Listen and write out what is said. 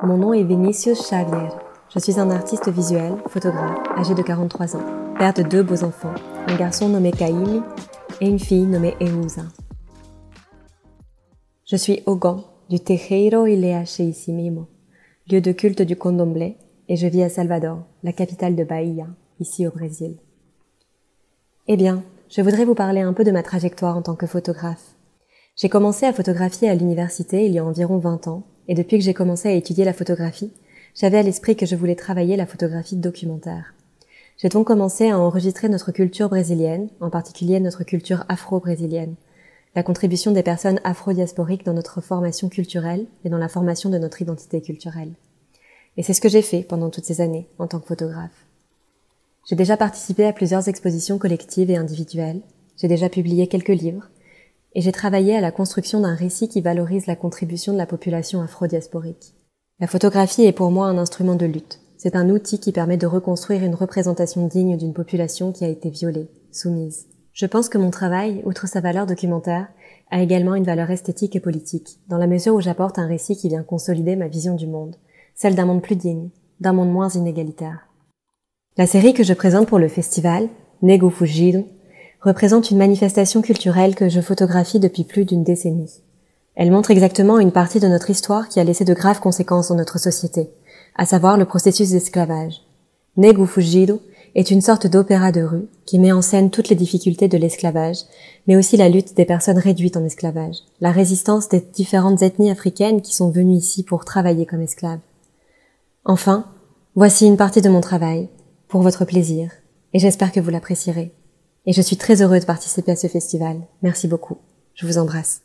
Mon nom est Vinicius Xavier. Je suis un artiste visuel, photographe, âgé de 43 ans, père de deux beaux enfants, un garçon nommé Kaimi et une fille nommée Eusa. Je suis Ogan du Terreiro Ilea Cheisimimo, lieu de culte du Condomblé, et je vis à Salvador, la capitale de Bahia, ici au Brésil. Eh bien, je voudrais vous parler un peu de ma trajectoire en tant que photographe. J'ai commencé à photographier à l'université il y a environ 20 ans, et depuis que j'ai commencé à étudier la photographie, j'avais à l'esprit que je voulais travailler la photographie documentaire. J'ai donc commencé à enregistrer notre culture brésilienne, en particulier notre culture afro-brésilienne, la contribution des personnes afro-diasporiques dans notre formation culturelle et dans la formation de notre identité culturelle. Et c'est ce que j'ai fait pendant toutes ces années en tant que photographe. J'ai déjà participé à plusieurs expositions collectives et individuelles, j'ai déjà publié quelques livres, et j'ai travaillé à la construction d'un récit qui valorise la contribution de la population afro-diasporique. La photographie est pour moi un instrument de lutte. C'est un outil qui permet de reconstruire une représentation digne d'une population qui a été violée, soumise. Je pense que mon travail, outre sa valeur documentaire, a également une valeur esthétique et politique, dans la mesure où j'apporte un récit qui vient consolider ma vision du monde, celle d'un monde plus digne, d'un monde moins inégalitaire. La série que je présente pour le festival, Nego Fugido, représente une manifestation culturelle que je photographie depuis plus d'une décennie. Elle montre exactement une partie de notre histoire qui a laissé de graves conséquences dans notre société, à savoir le processus d'esclavage. Nego Fugido est une sorte d'opéra de rue qui met en scène toutes les difficultés de l'esclavage, mais aussi la lutte des personnes réduites en esclavage, la résistance des différentes ethnies africaines qui sont venues ici pour travailler comme esclaves. Enfin, voici une partie de mon travail, pour votre plaisir, et j'espère que vous l'apprécierez. Et je suis très heureux de participer à ce festival. Merci beaucoup. Je vous embrasse.